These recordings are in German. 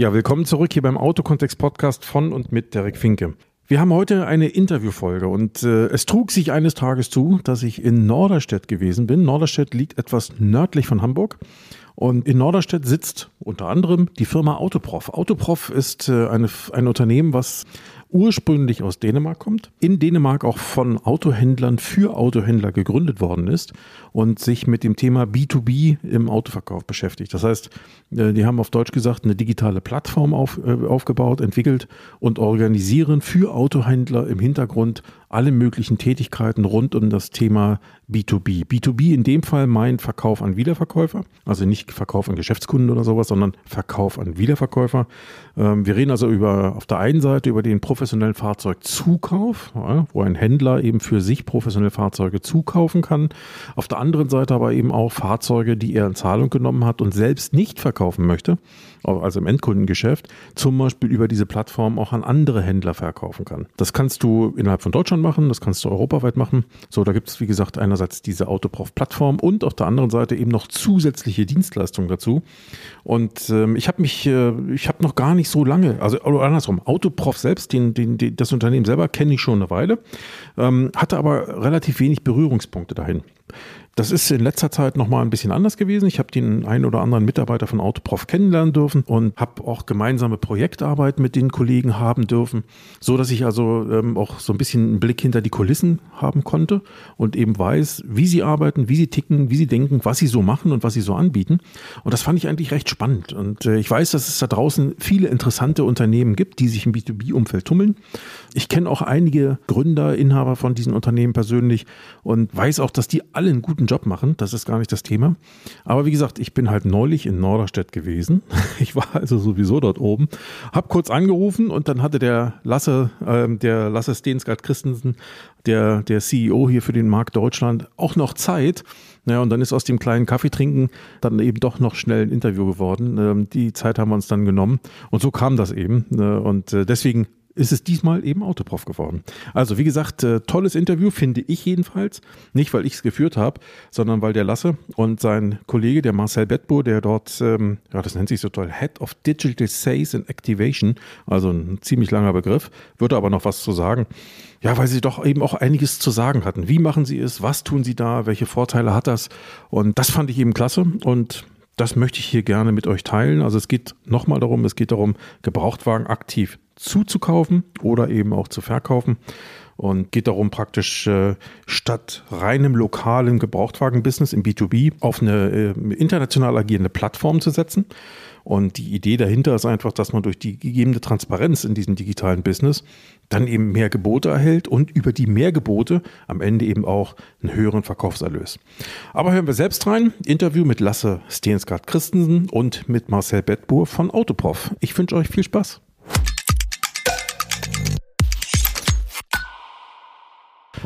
Ja, willkommen zurück hier beim Autokontext Podcast von und mit Derek Finke. Wir haben heute eine Interviewfolge und äh, es trug sich eines Tages zu, dass ich in Norderstedt gewesen bin. Norderstedt liegt etwas nördlich von Hamburg. Und in Norderstedt sitzt unter anderem die Firma Autoprof. Autoprof ist äh, eine, ein Unternehmen, was ursprünglich aus Dänemark kommt, in Dänemark auch von Autohändlern für Autohändler gegründet worden ist und sich mit dem Thema B2B im Autoverkauf beschäftigt. Das heißt, äh, die haben auf Deutsch gesagt eine digitale Plattform auf, äh, aufgebaut, entwickelt und organisieren für Autohändler im Hintergrund alle möglichen Tätigkeiten rund um das Thema B2B. B2B in dem Fall meint Verkauf an Wiederverkäufer, also nicht Verkauf an Geschäftskunden oder sowas, sondern Verkauf an Wiederverkäufer. Ähm, wir reden also über auf der einen Seite über den professionellen Fahrzeugzukauf, wo ein Händler eben für sich professionelle Fahrzeuge zukaufen kann. Auf der anderen Seite aber eben auch Fahrzeuge, die er in Zahlung genommen hat und selbst nicht verkaufen möchte also im Endkundengeschäft, zum Beispiel über diese Plattform auch an andere Händler verkaufen kann. Das kannst du innerhalb von Deutschland machen, das kannst du europaweit machen. So, da gibt es, wie gesagt, einerseits diese Autoprof-Plattform und auf der anderen Seite eben noch zusätzliche Dienstleistungen dazu. Und ähm, ich habe mich, äh, ich habe noch gar nicht so lange, also andersrum, Autoprof selbst, den, den, den das Unternehmen selber kenne ich schon eine Weile, ähm, hatte aber relativ wenig Berührungspunkte dahin. Das ist in letzter Zeit nochmal ein bisschen anders gewesen. Ich habe den einen oder anderen Mitarbeiter von Autoprof kennenlernen dürfen und habe auch gemeinsame Projektarbeit mit den Kollegen haben dürfen, so dass ich also ähm, auch so ein bisschen einen Blick hinter die Kulissen haben konnte und eben weiß, wie sie arbeiten, wie sie ticken, wie sie denken, was sie so machen und was sie so anbieten. Und das fand ich eigentlich recht spannend. Und äh, ich weiß, dass es da draußen viele interessante Unternehmen gibt, die sich im B2B-Umfeld tummeln. Ich kenne auch einige Gründer, Inhaber von diesen Unternehmen persönlich und weiß auch, dass die alle einen guten Job machen. Das ist gar nicht das Thema. Aber wie gesagt, ich bin halt neulich in Norderstedt gewesen. Ich war also sowieso dort oben, habe kurz angerufen und dann hatte der Lasse, äh, der Lasse Stensgaard Christensen, der, der CEO hier für den Markt Deutschland, auch noch Zeit. Ja, und dann ist aus dem kleinen Kaffeetrinken dann eben doch noch schnell ein Interview geworden. Ähm, die Zeit haben wir uns dann genommen. Und so kam das eben. Ne? Und äh, deswegen ist es diesmal eben Autoprof geworden. Also wie gesagt, äh, tolles Interview, finde ich jedenfalls. Nicht, weil ich es geführt habe, sondern weil der Lasse und sein Kollege, der Marcel Bettbo, der dort, ähm, ja, das nennt sich so toll, Head of Digital Sales and Activation, also ein ziemlich langer Begriff, würde aber noch was zu sagen. Ja, weil sie doch eben auch einiges zu sagen hatten. Wie machen sie es? Was tun sie da? Welche Vorteile hat das? Und das fand ich eben klasse und das möchte ich hier gerne mit euch teilen. Also es geht nochmal darum, es geht darum, Gebrauchtwagen aktiv zuzukaufen oder eben auch zu verkaufen. Und geht darum, praktisch äh, statt reinem lokalen Gebrauchtwagen-Business im B2B auf eine äh, international agierende Plattform zu setzen. Und die Idee dahinter ist einfach, dass man durch die gegebene Transparenz in diesem digitalen Business dann eben mehr Gebote erhält und über die mehr Gebote am Ende eben auch einen höheren Verkaufserlös. Aber hören wir selbst rein. Interview mit Lasse Stensgaard Christensen und mit Marcel Bettbuhr von Autoprof. Ich wünsche euch viel Spaß.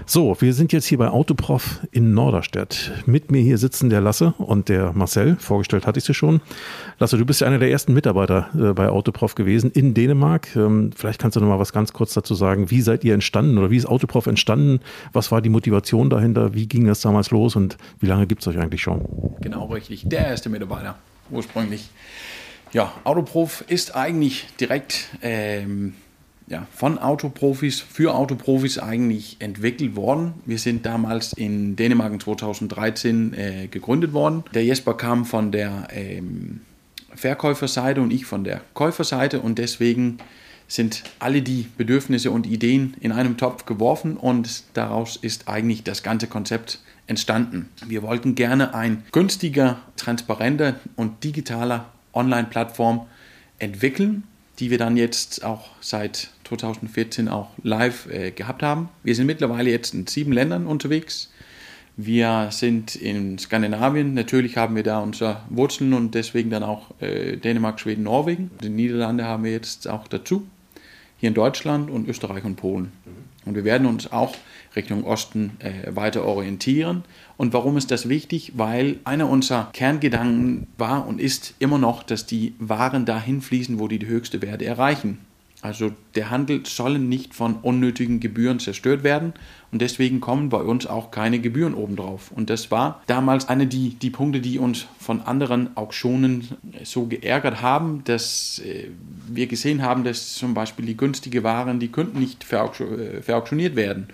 So, wir sind jetzt hier bei Autoprof in Norderstedt. Mit mir hier sitzen der Lasse und der Marcel. Vorgestellt hatte ich sie schon. Lasse, du bist ja einer der ersten Mitarbeiter äh, bei Autoprof gewesen in Dänemark. Ähm, vielleicht kannst du noch mal was ganz kurz dazu sagen. Wie seid ihr entstanden oder wie ist Autoprof entstanden? Was war die Motivation dahinter? Wie ging das damals los und wie lange gibt es euch eigentlich schon? Genau, richtig. Der erste Mitarbeiter ursprünglich. Ja, Autoprof ist eigentlich direkt ähm, ja, von Autoprofis für Autoprofis eigentlich entwickelt worden. Wir sind damals in Dänemark in 2013 äh, gegründet worden. Der Jesper kam von der ähm, Verkäuferseite und ich von der Käuferseite und deswegen sind alle die Bedürfnisse und Ideen in einem Topf geworfen und daraus ist eigentlich das ganze Konzept entstanden. Wir wollten gerne ein günstiger, transparenter und digitaler Online-Plattform entwickeln, die wir dann jetzt auch seit 2014 auch live äh, gehabt haben. Wir sind mittlerweile jetzt in sieben Ländern unterwegs. Wir sind in Skandinavien, natürlich haben wir da unsere Wurzeln und deswegen dann auch äh, Dänemark, Schweden, Norwegen. Die Niederlande haben wir jetzt auch dazu. Hier in Deutschland und Österreich und Polen. Mhm. Und wir werden uns auch Richtung Osten äh, weiter orientieren. Und warum ist das wichtig? Weil einer unserer Kerngedanken war und ist immer noch, dass die Waren dahin fließen, wo die die höchste Werte erreichen. Also der Handel soll nicht von unnötigen Gebühren zerstört werden und deswegen kommen bei uns auch keine Gebühren obendrauf. Und das war damals eine die, die Punkte, die uns von anderen Auktionen so geärgert haben, dass äh, wir gesehen haben, dass zum Beispiel die günstige Waren, die könnten nicht äh, verauktioniert werden.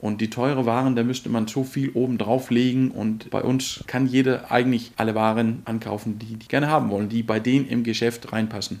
Und die teure Waren, da müsste man so viel oben drauf legen. Und bei uns kann jeder eigentlich alle Waren ankaufen, die die gerne haben wollen, die bei denen im Geschäft reinpassen.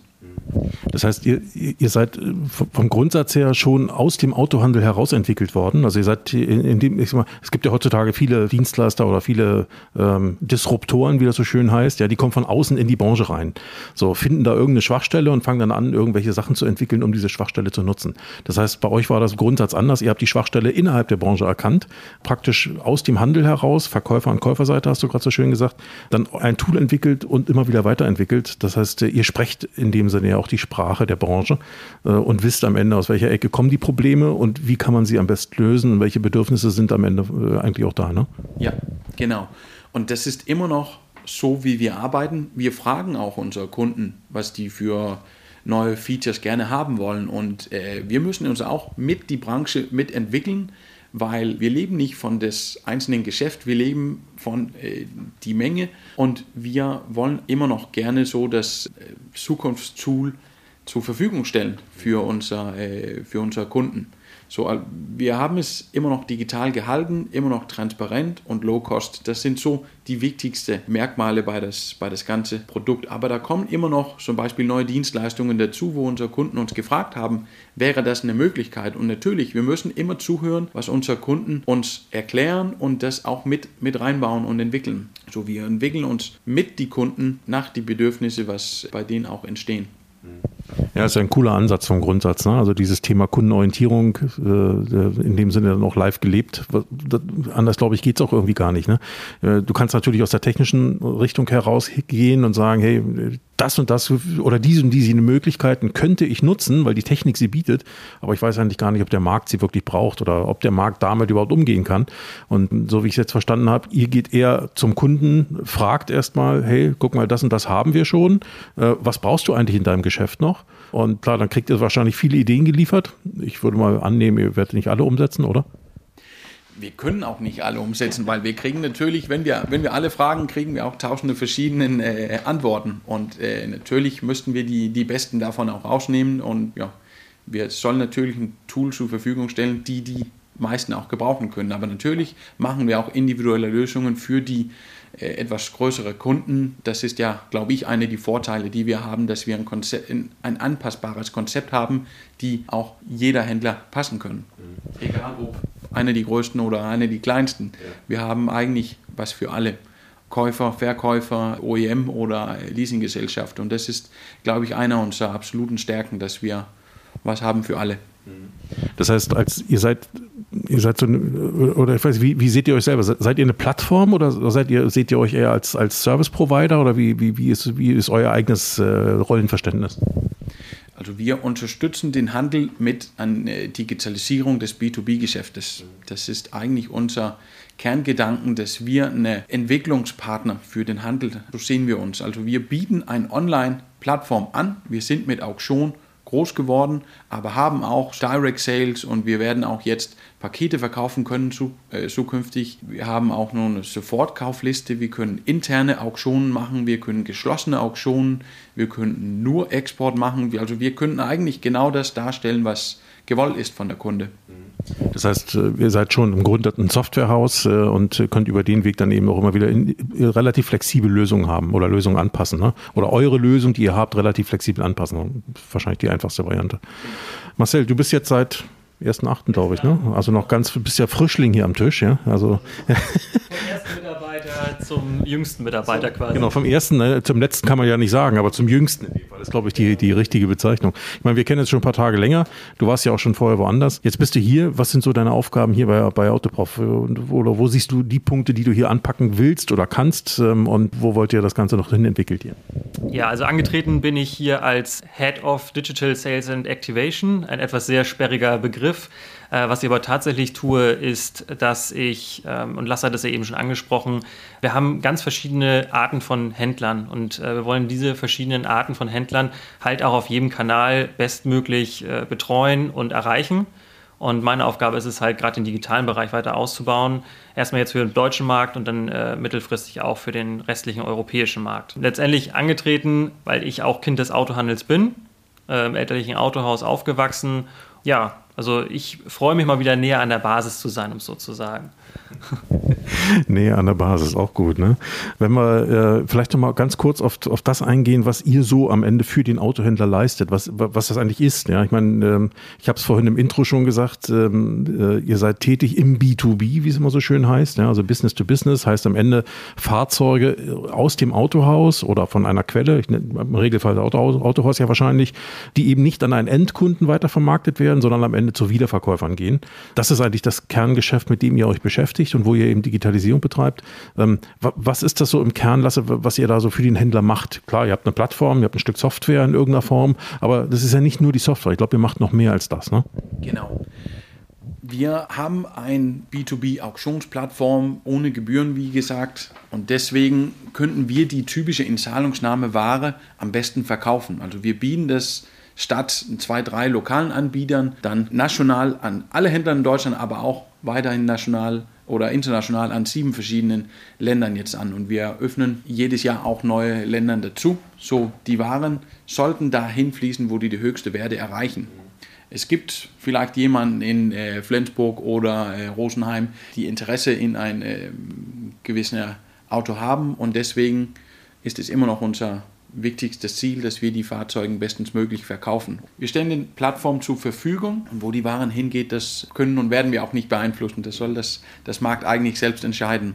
Das heißt, ihr, ihr seid äh, vom Grundsatz her schon aus dem Autohandel heraus entwickelt worden. Also ihr seid in, in dem, ich sag mal, es gibt ja heutzutage viele Dienstleister oder viele ähm, Disruptoren, wie das so schön heißt, ja, die kommen von außen in die Branche rein. So, finden da irgendeine Schwachstelle und fangen dann an, irgendwelche Sachen zu entwickeln, um diese Schwachstelle zu nutzen. Das heißt, bei euch war das Grundsatz anders. Ihr habt die Schwachstelle innerhalb der Branche erkannt, praktisch aus dem Handel heraus, Verkäufer- und Käuferseite, hast du gerade so schön gesagt, dann ein Tool entwickelt und immer wieder weiterentwickelt. Das heißt, ihr sprecht in dem Sinne ja auch die Sprache der Branche äh, und wisst am Ende, aus welcher Ecke kommen die Probleme und wie kann man sie am besten lösen und welche Bedürfnisse sind am Ende äh, eigentlich auch da. Ne? Ja, genau. Und das ist immer noch so, wie wir arbeiten. Wir fragen auch unsere Kunden, was die für neue Features gerne haben wollen. Und äh, wir müssen uns auch mit die Branche mitentwickeln, weil wir leben nicht von des einzelnen Geschäft, wir leben von äh, die Menge und wir wollen immer noch gerne so das äh, Zukunftstool zur Verfügung stellen für, unser, äh, für unsere Kunden. So, wir haben es immer noch digital gehalten, immer noch transparent und low cost. Das sind so die wichtigsten Merkmale bei das, bei das ganze Produkt. Aber da kommen immer noch zum Beispiel neue Dienstleistungen dazu, wo unsere Kunden uns gefragt haben, wäre das eine Möglichkeit? Und natürlich, wir müssen immer zuhören, was unsere Kunden uns erklären und das auch mit, mit reinbauen und entwickeln. So, wir entwickeln uns mit die Kunden nach die Bedürfnisse, was bei denen auch entstehen. Ja, ist ja ein cooler Ansatz vom Grundsatz. Ne? Also dieses Thema Kundenorientierung äh, in dem Sinne dann auch live gelebt. Anders, glaube ich, geht es auch irgendwie gar nicht. Ne? Äh, du kannst natürlich aus der technischen Richtung herausgehen und sagen, hey, das und das oder diese und diese Möglichkeiten könnte ich nutzen, weil die Technik sie bietet, aber ich weiß eigentlich gar nicht, ob der Markt sie wirklich braucht oder ob der Markt damit überhaupt umgehen kann. Und so wie ich es jetzt verstanden habe, ihr geht eher zum Kunden, fragt erstmal, hey, guck mal, das und das haben wir schon. Äh, was brauchst du eigentlich in deinem Geschäft noch? Und klar, dann kriegt ihr wahrscheinlich viele Ideen geliefert. Ich würde mal annehmen, ihr werdet nicht alle umsetzen, oder? Wir können auch nicht alle umsetzen, weil wir kriegen natürlich, wenn wir, wenn wir alle fragen, kriegen wir auch tausende verschiedene äh, Antworten. Und äh, natürlich müssten wir die, die besten davon auch rausnehmen. Und ja, wir sollen natürlich ein Tool zur Verfügung stellen, die die meisten auch gebrauchen können. Aber natürlich machen wir auch individuelle Lösungen für die äh, etwas größere Kunden. Das ist ja, glaube ich, eine der Vorteile, die wir haben, dass wir ein, Konzept, ein anpassbares Konzept haben, die auch jeder Händler passen können. Egal ob eine die größten oder eine die kleinsten. Ja. Wir haben eigentlich was für alle. Käufer, Verkäufer, OEM oder Leasinggesellschaft. Und das ist, glaube ich, einer unserer absoluten Stärken, dass wir was haben für alle. Das heißt, als ihr seid, ihr seid so, oder ich weiß, wie, wie seht ihr euch selber? Seid ihr eine Plattform oder seid ihr, seht ihr euch eher als, als Service Provider oder wie, wie, wie, ist, wie ist euer eigenes äh, Rollenverständnis? Also wir unterstützen den Handel mit einer Digitalisierung des B2B-Geschäftes. Das ist eigentlich unser Kerngedanken, dass wir eine Entwicklungspartner für den Handel, so sehen wir uns. Also wir bieten eine Online-Plattform an. Wir sind mit Auktion groß geworden, aber haben auch Direct Sales und wir werden auch jetzt Pakete verkaufen können äh, zukünftig. Wir haben auch noch eine Sofortkaufliste, wir können interne Auktionen machen, wir können geschlossene Auktionen, wir können nur Export machen, also wir können eigentlich genau das darstellen, was gewollt ist von der Kunde. Das heißt, äh, ihr seid schon im Grunde ein Softwarehaus äh, und könnt über den Weg dann eben auch immer wieder in, relativ flexible Lösungen haben oder Lösungen anpassen. Ne? Oder eure Lösung, die ihr habt, relativ flexibel anpassen. Wahrscheinlich die einfachste Variante. Marcel, du bist jetzt seit 1.8., glaube ich, ne? Also noch ganz, bist ja Frischling hier am Tisch, ja? Also. Mitarbeiter zum jüngsten Mitarbeiter quasi. Genau, vom ersten, ne? zum letzten kann man ja nicht sagen, aber zum jüngsten in dem Fall. Das ist, glaube ich, die, die richtige Bezeichnung. Ich meine, wir kennen jetzt schon ein paar Tage länger. Du warst ja auch schon vorher woanders. Jetzt bist du hier. Was sind so deine Aufgaben hier bei, bei Autoprof? Oder wo siehst du die Punkte, die du hier anpacken willst oder kannst? Ähm, und wo wollt ihr das Ganze noch hin entwickelt hier? Ja, also angetreten bin ich hier als Head of Digital Sales and Activation, ein etwas sehr sperriger Begriff. Äh, was ich aber tatsächlich tue, ist, dass ich, ähm, und Lasse hat es ja eben schon angesprochen, wir haben ganz verschiedene Arten von Händlern und äh, wir wollen diese verschiedenen Arten von Händlern halt auch auf jedem Kanal bestmöglich äh, betreuen und erreichen. Und meine Aufgabe ist es halt, gerade den digitalen Bereich weiter auszubauen. Erstmal jetzt für den deutschen Markt und dann äh, mittelfristig auch für den restlichen europäischen Markt. Letztendlich angetreten, weil ich auch Kind des Autohandels bin, äh, im elterlichen Autohaus aufgewachsen. Ja, also ich freue mich mal wieder näher an der Basis zu sein, um es so zu sagen. näher an der Basis, auch gut. Ne? Wenn wir äh, vielleicht noch mal ganz kurz auf, auf das eingehen, was ihr so am Ende für den Autohändler leistet, was, was das eigentlich ist. Ja? Ich meine, ähm, ich habe es vorhin im Intro schon gesagt, ähm, äh, ihr seid tätig im B2B, wie es immer so schön heißt, ja? also Business to Business, heißt am Ende Fahrzeuge aus dem Autohaus oder von einer Quelle, ich, im Regelfall Autohaus, Autohaus ja wahrscheinlich, die eben nicht an einen Endkunden weitervermarktet werden, sondern am Ende zu Wiederverkäufern gehen. Das ist eigentlich das Kerngeschäft, mit dem ihr euch beschäftigt und wo ihr eben Digitalisierung betreibt. Ähm, was ist das so im Kern, Lasse, was ihr da so für den Händler macht? Klar, ihr habt eine Plattform, ihr habt ein Stück Software in irgendeiner Form, aber das ist ja nicht nur die Software. Ich glaube, ihr macht noch mehr als das. Ne? Genau. Wir haben eine B2B-Auktionsplattform ohne Gebühren, wie gesagt, und deswegen könnten wir die typische Inzahlungsnahme-Ware am besten verkaufen. Also wir bieten das statt zwei, drei lokalen Anbietern dann national an alle Händler in Deutschland, aber auch weiterhin national oder international an sieben verschiedenen Ländern jetzt an. Und wir öffnen jedes Jahr auch neue Länder dazu. So, die Waren sollten dahin fließen, wo die die höchste Werte erreichen. Es gibt vielleicht jemanden in äh, Flensburg oder äh, Rosenheim, die Interesse in ein äh, gewisses Auto haben und deswegen ist es immer noch unser wichtigstes Ziel, dass wir die Fahrzeuge bestens verkaufen. Wir stellen den Plattform zur Verfügung und wo die Waren hingeht, das können und werden wir auch nicht beeinflussen. Das soll das, das Markt eigentlich selbst entscheiden.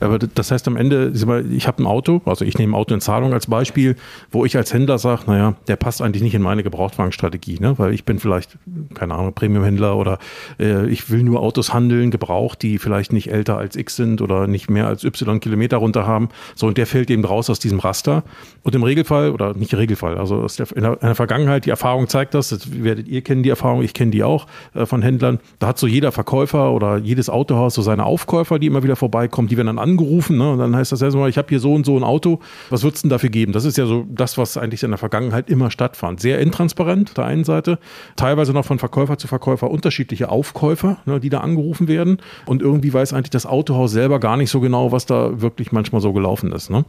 Aber das heißt am Ende, ich habe ein Auto, also ich nehme ein Auto in Zahlung als Beispiel, wo ich als Händler sage, naja, der passt eigentlich nicht in meine Gebrauchtwagenstrategie, ne? weil ich bin vielleicht, keine Ahnung, Premiumhändler oder äh, ich will nur Autos handeln, gebraucht, die vielleicht nicht älter als X sind oder nicht mehr als Y Kilometer runter haben. So, und der fällt eben raus aus diesem Raster. Und im Regelfall, oder nicht Regelfall, also der, in, der, in, der, Vergangenheit, die Erfahrung zeigt das, das werdet ihr kennen die Erfahrung, ich kenne die auch äh, von Händlern. Da hat so jeder Verkäufer oder jedes Autohaus so seine Aufkäufer, die immer wieder vorbeikommen, die werden dann angerufen ne? und dann heißt das erstmal, ich habe hier so und so ein Auto, was würdest du denn dafür geben? Das ist ja so das, was eigentlich in der Vergangenheit immer stattfand. Sehr intransparent auf der einen Seite, teilweise noch von Verkäufer zu Verkäufer unterschiedliche Aufkäufer, ne, die da angerufen werden und irgendwie weiß eigentlich das Autohaus selber gar nicht so genau, was da wirklich manchmal so gelaufen ist. Ne?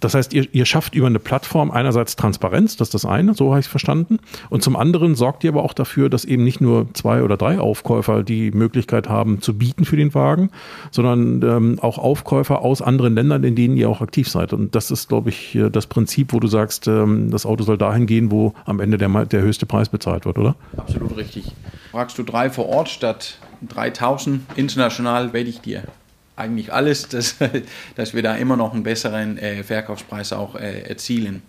Das heißt, ihr, ihr schafft über eine Plattform einerseits Transparenz, das ist das eine, so habe ich es verstanden, und zum anderen sorgt ihr aber auch dafür, dass eben nicht nur zwei oder drei Aufkäufer die Möglichkeit haben zu bieten für den Wagen, sondern ähm, auch Aufkäufer aus anderen Ländern, in denen ihr auch aktiv seid. Und das ist, glaube ich, das Prinzip, wo du sagst, ähm, das Auto soll dahin gehen, wo am Ende der, der höchste Preis bezahlt wird, oder? Absolut richtig. Fragst du drei vor Ort statt 3000 international, werde ich dir eigentlich alles, dass, dass wir da immer noch einen besseren äh, Verkaufspreis auch äh, erzielen.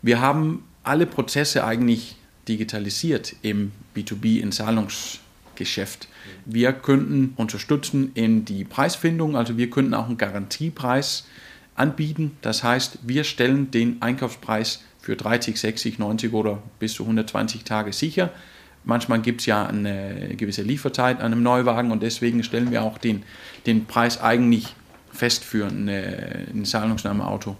Wir haben alle Prozesse eigentlich digitalisiert im B2B-Entzahlungs- Geschäft. Wir könnten unterstützen in die Preisfindung, also wir könnten auch einen Garantiepreis anbieten. Das heißt, wir stellen den Einkaufspreis für 30, 60, 90 oder bis zu 120 Tage sicher. Manchmal gibt es ja eine gewisse Lieferzeit an einem Neuwagen und deswegen stellen wir auch den, den Preis eigentlich fest für eine, ein Zahlungsnahmeauto.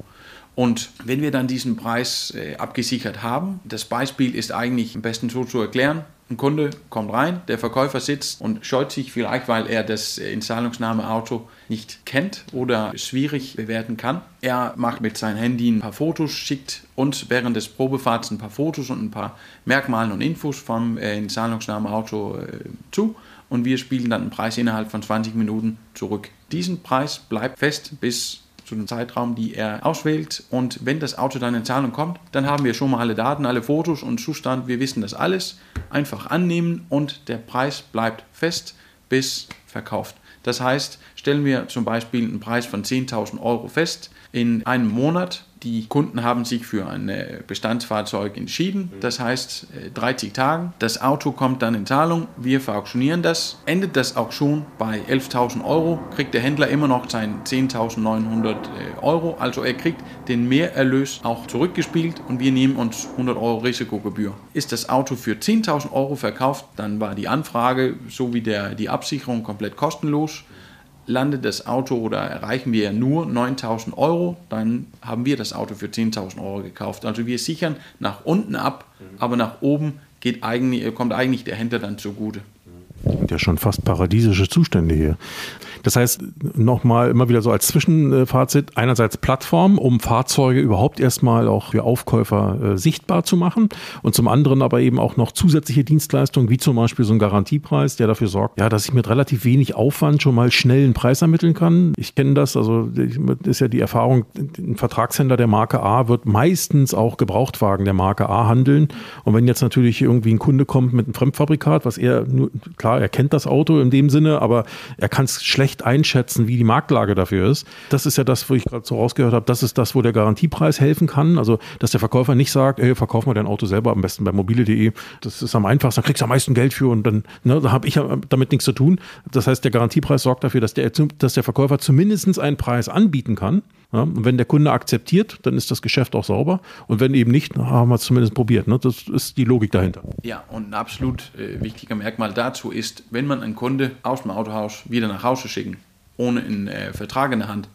Und wenn wir dann diesen Preis äh, abgesichert haben, das Beispiel ist eigentlich am besten so zu erklären. Ein Kunde kommt rein, der Verkäufer sitzt und scheut sich vielleicht, weil er das Inzahlungsnahmeauto nicht kennt oder schwierig bewerten kann. Er macht mit seinem Handy ein paar Fotos, schickt uns während des Probefahrts ein paar Fotos und ein paar Merkmale und Infos vom äh, Inzahlungsnahmeauto äh, zu und wir spielen dann einen Preis innerhalb von 20 Minuten zurück. Diesen Preis bleibt fest bis zu dem Zeitraum, die er auswählt. Und wenn das Auto dann in Zahlung kommt, dann haben wir schon mal alle Daten, alle Fotos und Zustand. Wir wissen das alles. Einfach annehmen und der Preis bleibt fest bis verkauft. Das heißt, stellen wir zum Beispiel einen Preis von 10.000 Euro fest in einem Monat, die Kunden haben sich für ein Bestandsfahrzeug entschieden. Das heißt, 30 Tage. Das Auto kommt dann in Zahlung. Wir verauktionieren das. Endet das Auktion bei 11.000 Euro, kriegt der Händler immer noch seinen 10.900 Euro. Also er kriegt den Mehrerlös auch zurückgespielt und wir nehmen uns 100 Euro Risikogebühr. Ist das Auto für 10.000 Euro verkauft, dann war die Anfrage sowie der, die Absicherung komplett kostenlos landet das Auto oder erreichen wir nur 9000 Euro, dann haben wir das Auto für 10.000 Euro gekauft. Also wir sichern nach unten ab, aber nach oben geht eigentlich, kommt eigentlich der Händler dann zugute. Und ja schon fast paradiesische Zustände hier. Das heißt, nochmal immer wieder so als Zwischenfazit, einerseits Plattform, um Fahrzeuge überhaupt erstmal auch für Aufkäufer äh, sichtbar zu machen. Und zum anderen aber eben auch noch zusätzliche Dienstleistungen, wie zum Beispiel so ein Garantiepreis, der dafür sorgt, ja, dass ich mit relativ wenig Aufwand schon mal schnell einen Preis ermitteln kann. Ich kenne das, also ist ja die Erfahrung, ein Vertragshändler der Marke A wird meistens auch Gebrauchtwagen der Marke A handeln. Und wenn jetzt natürlich irgendwie ein Kunde kommt mit einem Fremdfabrikat, was er nur, klar, er kennt das Auto in dem Sinne, aber er kann es schlecht schlecht einschätzen, wie die Marktlage dafür ist. Das ist ja das, wo ich gerade so rausgehört habe, das ist das, wo der Garantiepreis helfen kann. Also, dass der Verkäufer nicht sagt, ey, verkauf mal dein Auto selber am besten bei mobile.de. Das ist am einfachsten, dann kriegst du am meisten Geld für und dann ne, da habe ich damit nichts zu tun. Das heißt, der Garantiepreis sorgt dafür, dass der, dass der Verkäufer zumindest einen Preis anbieten kann. Ja, und wenn der Kunde akzeptiert, dann ist das Geschäft auch sauber. Und wenn eben nicht, haben wir es zumindest probiert. Ne? Das ist die Logik dahinter. Ja, und ein absolut äh, wichtiger Merkmal dazu ist, wenn man einen Kunde aus dem Autohaus wieder nach Hause schicken, ohne einen äh, Vertrag in der Hand,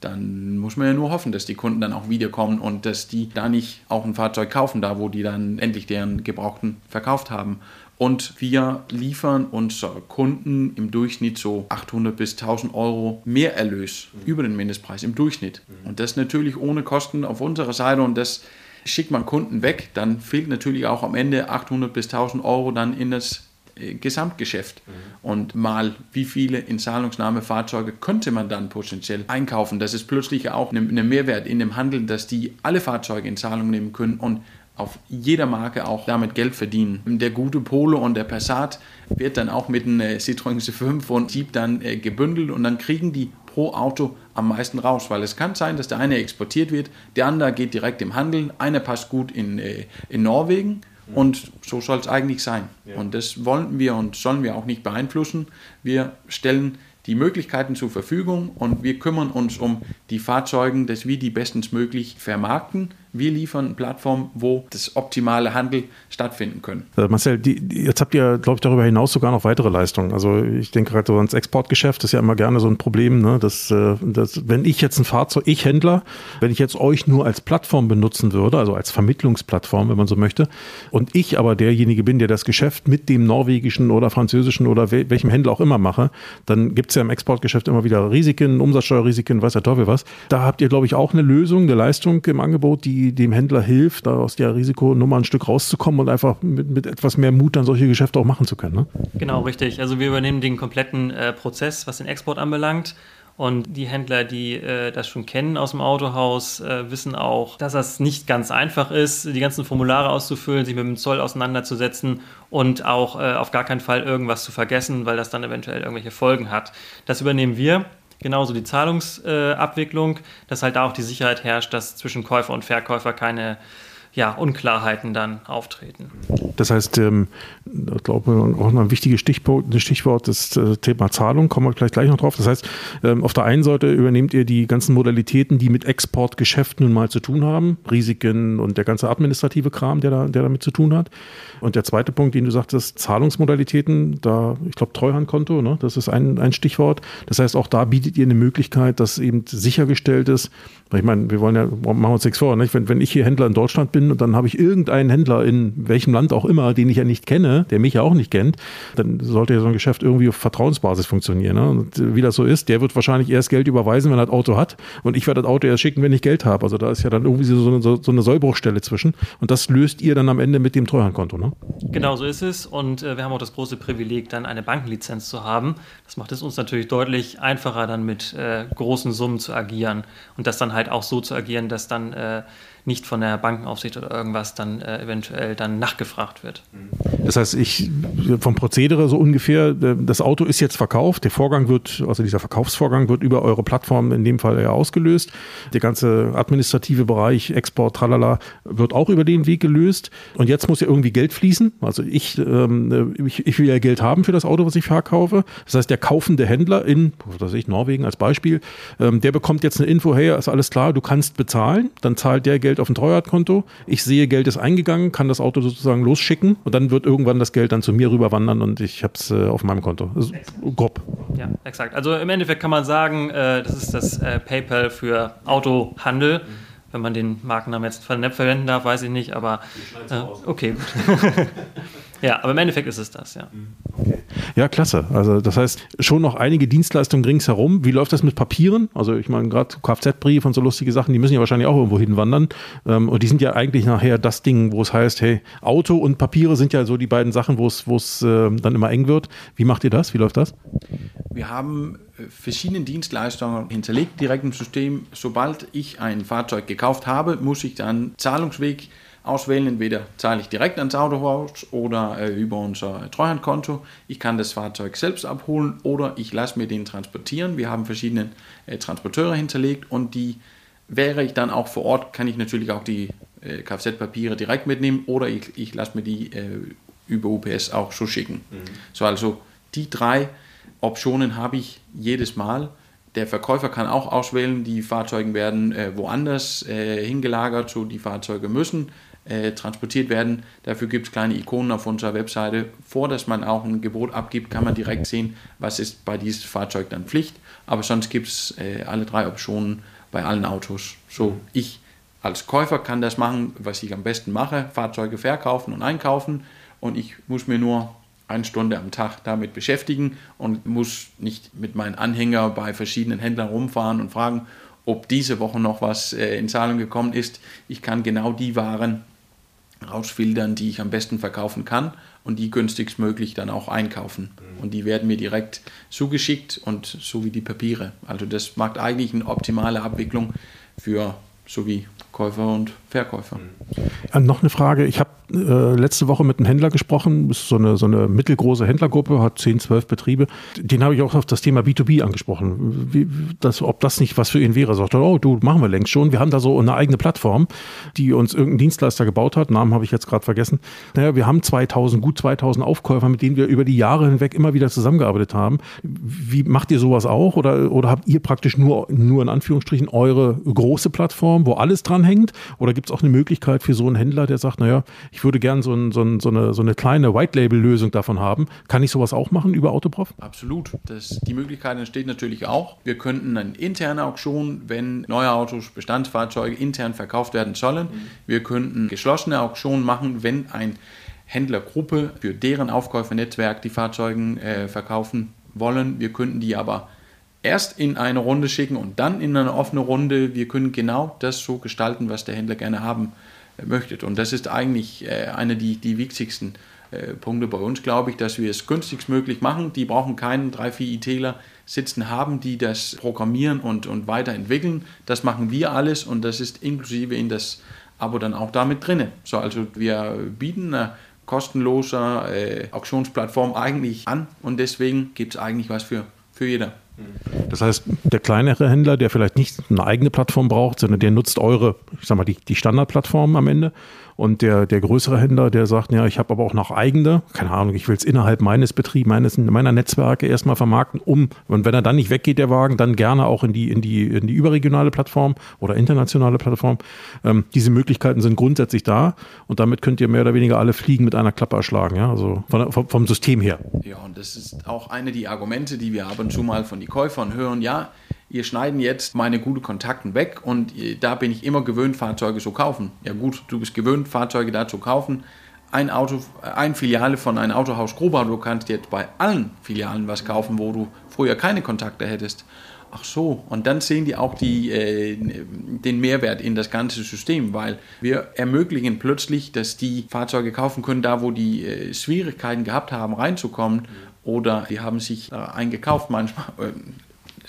dann muss man ja nur hoffen, dass die Kunden dann auch wiederkommen und dass die da nicht auch ein Fahrzeug kaufen, da wo die dann endlich deren Gebrauchten verkauft haben. Und wir liefern unseren Kunden im Durchschnitt so 800 bis 1000 Euro Mehrerlös mhm. über den Mindestpreis im Durchschnitt. Mhm. Und das natürlich ohne Kosten auf unserer Seite und das schickt man Kunden weg, dann fehlt natürlich auch am Ende 800 bis 1000 Euro dann in das äh, Gesamtgeschäft. Mhm. Und mal, wie viele Inzahlungsnahmefahrzeuge könnte man dann potenziell einkaufen? Das ist plötzlich auch ein Mehrwert in dem Handel, dass die alle Fahrzeuge in Zahlung nehmen können und auf jeder Marke auch damit Geld verdienen. Der gute Polo und der Passat wird dann auch mit einem Citroën C5 und Jeep dann äh, gebündelt und dann kriegen die pro Auto am meisten raus, weil es kann sein, dass der eine exportiert wird, der andere geht direkt im Handel, einer passt gut in, äh, in Norwegen und so soll es eigentlich sein. Ja. Und das wollen wir und sollen wir auch nicht beeinflussen. Wir stellen die Möglichkeiten zur Verfügung und wir kümmern uns um die Fahrzeuge, dass wir die bestens vermarkten wir liefern eine Plattform, wo das optimale Handel stattfinden können. Äh, Marcel, die, jetzt habt ihr, glaube ich, darüber hinaus sogar noch weitere Leistungen. Also ich denke gerade so ans Exportgeschäft ist ja immer gerne so ein Problem, ne? dass, äh, dass wenn ich jetzt ein Fahrzeug, ich Händler, wenn ich jetzt euch nur als Plattform benutzen würde, also als Vermittlungsplattform, wenn man so möchte, und ich aber derjenige bin, der das Geschäft mit dem norwegischen oder französischen oder welchem Händler auch immer mache, dann gibt es ja im Exportgeschäft immer wieder Risiken, Umsatzsteuerrisiken, weiß der Teufel was. Da habt ihr, glaube ich, auch eine Lösung, eine Leistung im Angebot, die dem Händler hilft, da aus der Risikonummer ein Stück rauszukommen und einfach mit, mit etwas mehr Mut dann solche Geschäfte auch machen zu können. Ne? Genau, richtig. Also wir übernehmen den kompletten äh, Prozess, was den Export anbelangt. Und die Händler, die äh, das schon kennen aus dem Autohaus, äh, wissen auch, dass das nicht ganz einfach ist, die ganzen Formulare auszufüllen, sich mit dem Zoll auseinanderzusetzen und auch äh, auf gar keinen Fall irgendwas zu vergessen, weil das dann eventuell irgendwelche Folgen hat. Das übernehmen wir genauso die Zahlungsabwicklung, dass halt da auch die Sicherheit herrscht, dass zwischen Käufer und Verkäufer keine ja, Unklarheiten dann auftreten. Das heißt, ähm, ich glaube, auch noch ein wichtiges Stichwort, Stichwort ist äh, Thema Zahlung, kommen wir gleich, gleich noch drauf. Das heißt, ähm, auf der einen Seite übernehmt ihr die ganzen Modalitäten, die mit Exportgeschäft nun mal zu tun haben, Risiken und der ganze administrative Kram, der, da, der damit zu tun hat. Und der zweite Punkt, den du sagtest, Zahlungsmodalitäten, da, ich glaube, Treuhandkonto, ne, das ist ein, ein Stichwort. Das heißt, auch da bietet ihr eine Möglichkeit, dass eben sichergestellt ist, ich meine, wir wollen ja, machen wir uns nichts vor, nicht? Wenn, wenn ich hier Händler in Deutschland bin und dann habe ich irgendeinen Händler in welchem Land auch immer, den ich ja nicht kenne, der mich ja auch nicht kennt, dann sollte ja so ein Geschäft irgendwie auf Vertrauensbasis funktionieren. Ne? Und wie das so ist, der wird wahrscheinlich erst Geld überweisen, wenn er das Auto hat und ich werde das Auto erst schicken, wenn ich Geld habe. Also da ist ja dann irgendwie so eine, so eine Sollbruchstelle zwischen und das löst ihr dann am Ende mit dem Treuhandkonto, ne? Genau so ist es und äh, wir haben auch das große Privileg, dann eine Bankenlizenz zu haben. Das macht es uns natürlich deutlich einfacher, dann mit äh, großen Summen zu agieren und das dann halt auch so zu agieren, dass dann äh, nicht von der Bankenaufsicht oder irgendwas dann äh, eventuell dann nachgefragt wird. Das heißt, ich vom Prozedere so ungefähr, das Auto ist jetzt verkauft, der Vorgang wird, also dieser Verkaufsvorgang wird über eure Plattform in dem Fall ja ausgelöst. Der ganze administrative Bereich, Export, tralala, wird auch über den Weg gelöst. Und jetzt muss ja irgendwie Geld fließen. Also ich, ähm, ich, ich will ja Geld haben für das Auto, was ich verkaufe. Das heißt, der kaufende Händler in, was weiß ich, Norwegen als Beispiel, ähm, der bekommt jetzt eine Info, hey, ist alles klar, du kannst bezahlen. Dann zahlt der Geld auf ein Treuhandkonto. Ich sehe, Geld ist eingegangen, kann das Auto sozusagen losschicken und dann wird irgendwann das Geld dann zu mir rüberwandern und ich habe es äh, auf meinem Konto. Also, grob. Ja, exakt. Also im Endeffekt kann man sagen, äh, das ist das äh, PayPal für Autohandel. Mhm. Wenn man den Markennamen jetzt verwenden darf, weiß ich nicht, aber äh, okay, gut. Ja, aber im Endeffekt ist es das, ja. Okay. Ja, klasse. Also das heißt, schon noch einige Dienstleistungen ringsherum. Wie läuft das mit Papieren? Also ich meine, gerade Kfz-Brief und so lustige Sachen, die müssen ja wahrscheinlich auch irgendwo hinwandern. Ähm, und die sind ja eigentlich nachher das Ding, wo es heißt, hey, Auto und Papiere sind ja so die beiden Sachen, wo es, wo es äh, dann immer eng wird. Wie macht ihr das? Wie läuft das? Wir haben äh, verschiedene Dienstleistungen hinterlegt direkt im System. Sobald ich ein Fahrzeug gekauft habe, muss ich dann Zahlungsweg auswählen. Entweder zahle ich direkt ans Autohaus oder äh, über unser Treuhandkonto. Ich kann das Fahrzeug selbst abholen oder ich lasse mir den transportieren. Wir haben verschiedene äh, Transporteure hinterlegt und die wäre ich dann auch vor Ort, kann ich natürlich auch die äh, Kfz-Papiere direkt mitnehmen oder ich, ich lasse mir die äh, über UPS auch so schicken. Mhm. So, also die drei Optionen habe ich jedes Mal. Der Verkäufer kann auch auswählen, die Fahrzeuge werden äh, woanders äh, hingelagert, so die Fahrzeuge müssen äh, transportiert werden. Dafür gibt es kleine Ikonen auf unserer Webseite. Vor dass man auch ein Gebot abgibt, kann man direkt sehen, was ist bei diesem Fahrzeug dann Pflicht. Aber sonst gibt es äh, alle drei Optionen bei allen Autos. So, ich als Käufer kann das machen, was ich am besten mache, Fahrzeuge verkaufen und einkaufen. Und ich muss mir nur eine Stunde am Tag damit beschäftigen und muss nicht mit meinen Anhänger bei verschiedenen Händlern rumfahren und fragen, ob diese Woche noch was äh, in Zahlung gekommen ist. Ich kann genau die Waren rausfiltern, die ich am besten verkaufen kann und die günstigst möglich dann auch einkaufen. Mhm. Und die werden mir direkt zugeschickt und so wie die Papiere. Also das macht eigentlich eine optimale Abwicklung für so wie Käufer und Verkäufer. Ja, noch eine Frage. Ich habe äh, letzte Woche mit einem Händler gesprochen, ist so eine, so eine mittelgroße Händlergruppe, hat 10, 12 Betriebe. Den habe ich auch auf das Thema B2B angesprochen. Wie, das, ob das nicht was für ihn wäre. Sagt er, oh, du, machen wir längst schon. Wir haben da so eine eigene Plattform, die uns irgendein Dienstleister gebaut hat. Namen habe ich jetzt gerade vergessen. Naja, wir haben 2000, gut 2000 Aufkäufer, mit denen wir über die Jahre hinweg immer wieder zusammengearbeitet haben. Wie macht ihr sowas auch? Oder, oder habt ihr praktisch nur, nur in Anführungsstrichen eure große Plattform, wo alles dran hängt? Oder gibt es auch eine Möglichkeit für so einen Händler, der sagt, naja, ich würde gerne so, ein, so, ein, so, eine, so eine kleine White-Label-Lösung davon haben. Kann ich sowas auch machen über Autoprof? Absolut. Das, die Möglichkeit entsteht natürlich auch. Wir könnten eine interne Auktion, wenn neue Autos, Bestandsfahrzeuge intern verkauft werden sollen. Mhm. Wir könnten geschlossene Auktionen machen, wenn ein Händlergruppe für deren Aufkäufernetzwerk die Fahrzeuge äh, verkaufen wollen. Wir könnten die aber erst in eine Runde schicken und dann in eine offene Runde. Wir können genau das so gestalten, was der Händler gerne haben äh, möchte. Und das ist eigentlich äh, einer der die wichtigsten äh, Punkte bei uns, glaube ich, dass wir es günstigst möglich machen. Die brauchen keinen drei, vier ITler sitzen haben, die das programmieren und, und weiterentwickeln. Das machen wir alles und das ist inklusive in das Abo dann auch damit drin. So, also wir bieten eine kostenlose äh, Auktionsplattform eigentlich an und deswegen gibt es eigentlich was für, für jeder. Das heißt, der kleinere Händler, der vielleicht nicht eine eigene Plattform braucht, sondern der nutzt eure, ich sag mal, die, die Standardplattform am Ende und der, der größere Händler, der sagt, ja, ich habe aber auch noch eigene, keine Ahnung, ich will es innerhalb meines Betriebs, meines, meiner Netzwerke erstmal vermarkten, um, und wenn er dann nicht weggeht, der Wagen, dann gerne auch in die, in die, in die überregionale Plattform oder internationale Plattform. Ähm, diese Möglichkeiten sind grundsätzlich da und damit könnt ihr mehr oder weniger alle Fliegen mit einer Klappe erschlagen, ja, also von, vom, vom System her. Ja, und das ist auch eine der Argumente, die wir ab und zu mal von den Käufern hören, ja, ihr schneiden jetzt meine guten Kontakten weg und da bin ich immer gewöhnt, Fahrzeuge zu kaufen. Ja gut, du bist gewöhnt, Fahrzeuge da zu kaufen. Ein Auto, ein Filiale von einem Autohaus Grobau, du kannst jetzt bei allen Filialen was kaufen, wo du früher keine Kontakte hättest. Ach so, und dann sehen die auch die, äh, den Mehrwert in das ganze System, weil wir ermöglichen plötzlich, dass die Fahrzeuge kaufen können, da wo die äh, Schwierigkeiten gehabt haben, reinzukommen, oder die haben sich äh, eingekauft manchmal.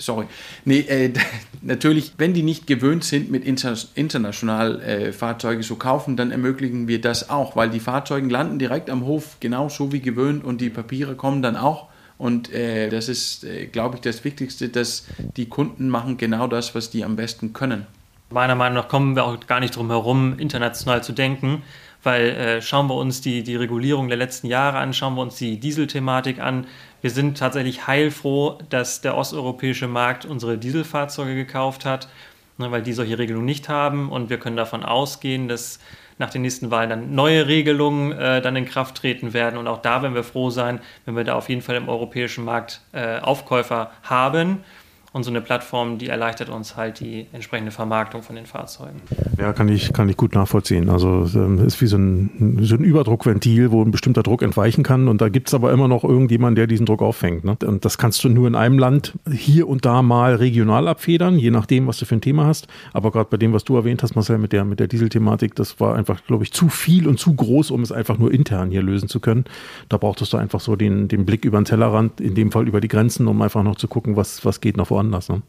Sorry. Nee, äh, natürlich, wenn die nicht gewöhnt sind, mit inter international äh, Fahrzeuge zu kaufen, dann ermöglichen wir das auch, weil die Fahrzeuge landen direkt am Hof, genauso wie gewöhnt und die Papiere kommen dann auch. Und äh, das ist, äh, glaube ich, das Wichtigste, dass die Kunden machen genau das, was die am besten können. Meiner Meinung nach kommen wir auch gar nicht drum herum, international zu denken, weil äh, schauen wir uns die, die Regulierung der letzten Jahre an, schauen wir uns die Dieselthematik an. Wir sind tatsächlich heilfroh, dass der osteuropäische Markt unsere Dieselfahrzeuge gekauft hat, ne, weil die solche Regelungen nicht haben und wir können davon ausgehen, dass nach den nächsten Wahlen dann neue Regelungen äh, dann in Kraft treten werden. Und auch da werden wir froh sein, wenn wir da auf jeden Fall im europäischen Markt äh, Aufkäufer haben. Und so eine Plattform, die erleichtert uns halt die entsprechende Vermarktung von den Fahrzeugen. Ja, kann ich, kann ich gut nachvollziehen. Also ähm, ist wie so ein, so ein Überdruckventil, wo ein bestimmter Druck entweichen kann. Und da gibt es aber immer noch irgendjemanden, der diesen Druck auffängt. Ne? Und das kannst du nur in einem Land hier und da mal regional abfedern, je nachdem, was du für ein Thema hast. Aber gerade bei dem, was du erwähnt hast, Marcel, mit der, mit der Dieselthematik, das war einfach, glaube ich, zu viel und zu groß, um es einfach nur intern hier lösen zu können. Da brauchtest du einfach so den, den Blick über den Tellerrand, in dem Fall über die Grenzen, um einfach noch zu gucken, was, was geht noch woanders woanders. Ne?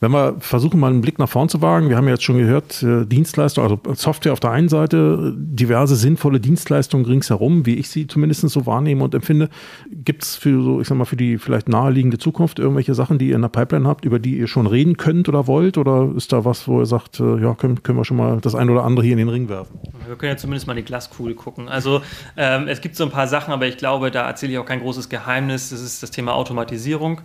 Wenn wir versuchen, mal einen Blick nach vorn zu wagen, wir haben ja jetzt schon gehört, äh, Dienstleistung, also Software auf der einen Seite, diverse sinnvolle Dienstleistungen ringsherum, wie ich sie zumindest so wahrnehme und empfinde. Gibt es für so, ich sag mal, für die vielleicht naheliegende Zukunft irgendwelche Sachen, die ihr in der Pipeline habt, über die ihr schon reden könnt oder wollt? Oder ist da was, wo ihr sagt, äh, ja, können, können wir schon mal das ein oder andere hier in den Ring werfen? Wir können ja zumindest mal in die Glaskugel gucken. Also ähm, es gibt so ein paar Sachen, aber ich glaube, da erzähle ich auch kein großes Geheimnis. Das ist das Thema Automatisierung.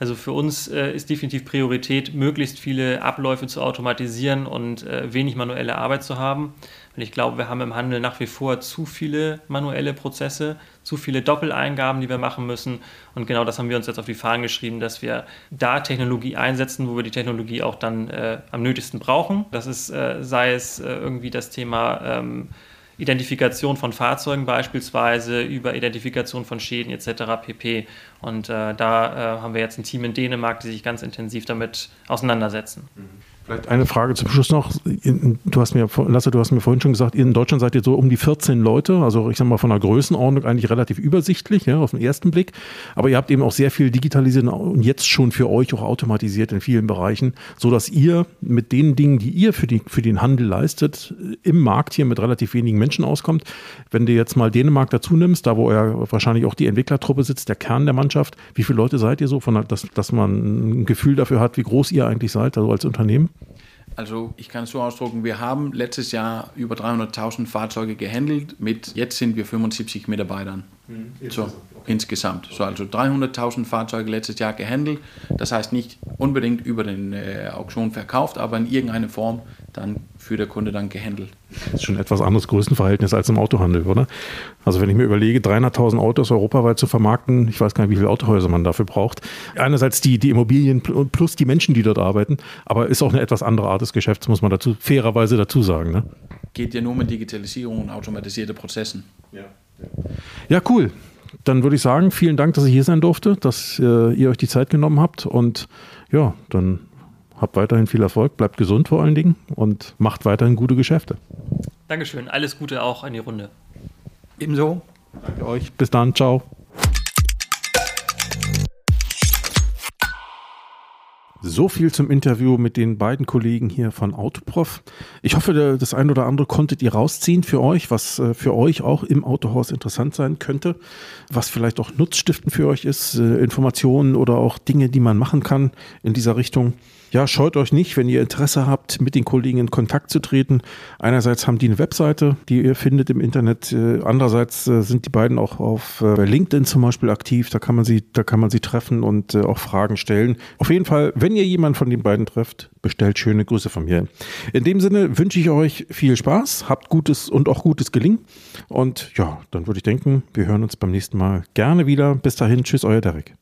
Also für uns äh, ist definitiv Priorität, möglichst viele Abläufe zu automatisieren und äh, wenig manuelle Arbeit zu haben. Weil ich glaube, wir haben im Handel nach wie vor zu viele manuelle Prozesse, zu viele Doppeleingaben, die wir machen müssen. Und genau das haben wir uns jetzt auf die Fahnen geschrieben, dass wir da Technologie einsetzen, wo wir die Technologie auch dann äh, am nötigsten brauchen. Das ist, äh, sei es äh, irgendwie das Thema ähm, Identifikation von Fahrzeugen beispielsweise, über Identifikation von Schäden etc. pp. Und äh, da äh, haben wir jetzt ein Team in Dänemark, die sich ganz intensiv damit auseinandersetzen. Mhm. Vielleicht eine Frage zum Schluss noch. Du hast mir, Lasse, du hast mir vorhin schon gesagt, in Deutschland seid ihr so um die 14 Leute, also ich sag mal von der Größenordnung eigentlich relativ übersichtlich, ja, auf den ersten Blick. Aber ihr habt eben auch sehr viel digitalisiert und jetzt schon für euch auch automatisiert in vielen Bereichen, so dass ihr mit den Dingen, die ihr für, die, für den Handel leistet, im Markt hier mit relativ wenigen Menschen auskommt. Wenn du jetzt mal Dänemark dazu nimmst, da wo er wahrscheinlich auch die Entwicklertruppe sitzt, der Kern der Mannschaft, wie viele Leute seid ihr so, von, dass, dass man ein Gefühl dafür hat, wie groß ihr eigentlich seid, also als Unternehmen? Also ich kann es so ausdrücken, wir haben letztes Jahr über 300.000 Fahrzeuge gehandelt, mit jetzt sind wir 75 Mitarbeitern. Mhm. So, okay. insgesamt. So, also 300.000 Fahrzeuge letztes Jahr gehandelt. Das heißt nicht unbedingt über den äh, Auktion verkauft, aber in irgendeiner Form dann für der Kunde dann gehandelt. Das ist schon ein etwas anderes Größenverhältnis als im Autohandel, oder? Also wenn ich mir überlege, 300.000 Autos europaweit zu vermarkten, ich weiß gar nicht, wie viele Autohäuser man dafür braucht. Einerseits die, die Immobilien plus die Menschen, die dort arbeiten, aber ist auch eine etwas andere Art des Geschäfts, muss man dazu fairerweise dazu sagen. Ne? Geht ja nur mit Digitalisierung und automatisierte Prozessen. Ja. Ja, cool. Dann würde ich sagen, vielen Dank, dass ich hier sein durfte, dass äh, ihr euch die Zeit genommen habt und ja, dann habt weiterhin viel Erfolg, bleibt gesund vor allen Dingen und macht weiterhin gute Geschäfte. Dankeschön, alles Gute auch an die Runde. Ebenso. Danke euch, bis dann, ciao. So viel zum Interview mit den beiden Kollegen hier von Autoprof. Ich hoffe, das ein oder andere konntet ihr rausziehen für euch, was äh, für euch auch im Autohaus interessant sein könnte, was vielleicht auch Nutzstiften für euch ist, äh, Informationen oder auch Dinge, die man machen kann in dieser Richtung ja, scheut euch nicht, wenn ihr Interesse habt, mit den Kollegen in Kontakt zu treten. Einerseits haben die eine Webseite, die ihr findet im Internet. Äh, andererseits äh, sind die beiden auch auf äh, LinkedIn zum Beispiel aktiv. Da kann man sie, da kann man sie treffen und auch Fragen stellen. Auf jeden Fall, wenn ihr jemanden von den beiden trefft, bestellt schöne Grüße von mir. In dem Sinne wünsche ich euch viel Spaß, habt gutes und auch gutes Gelingen. Und ja, dann würde ich denken, wir hören uns beim nächsten Mal gerne wieder. Bis dahin, tschüss, euer Derek.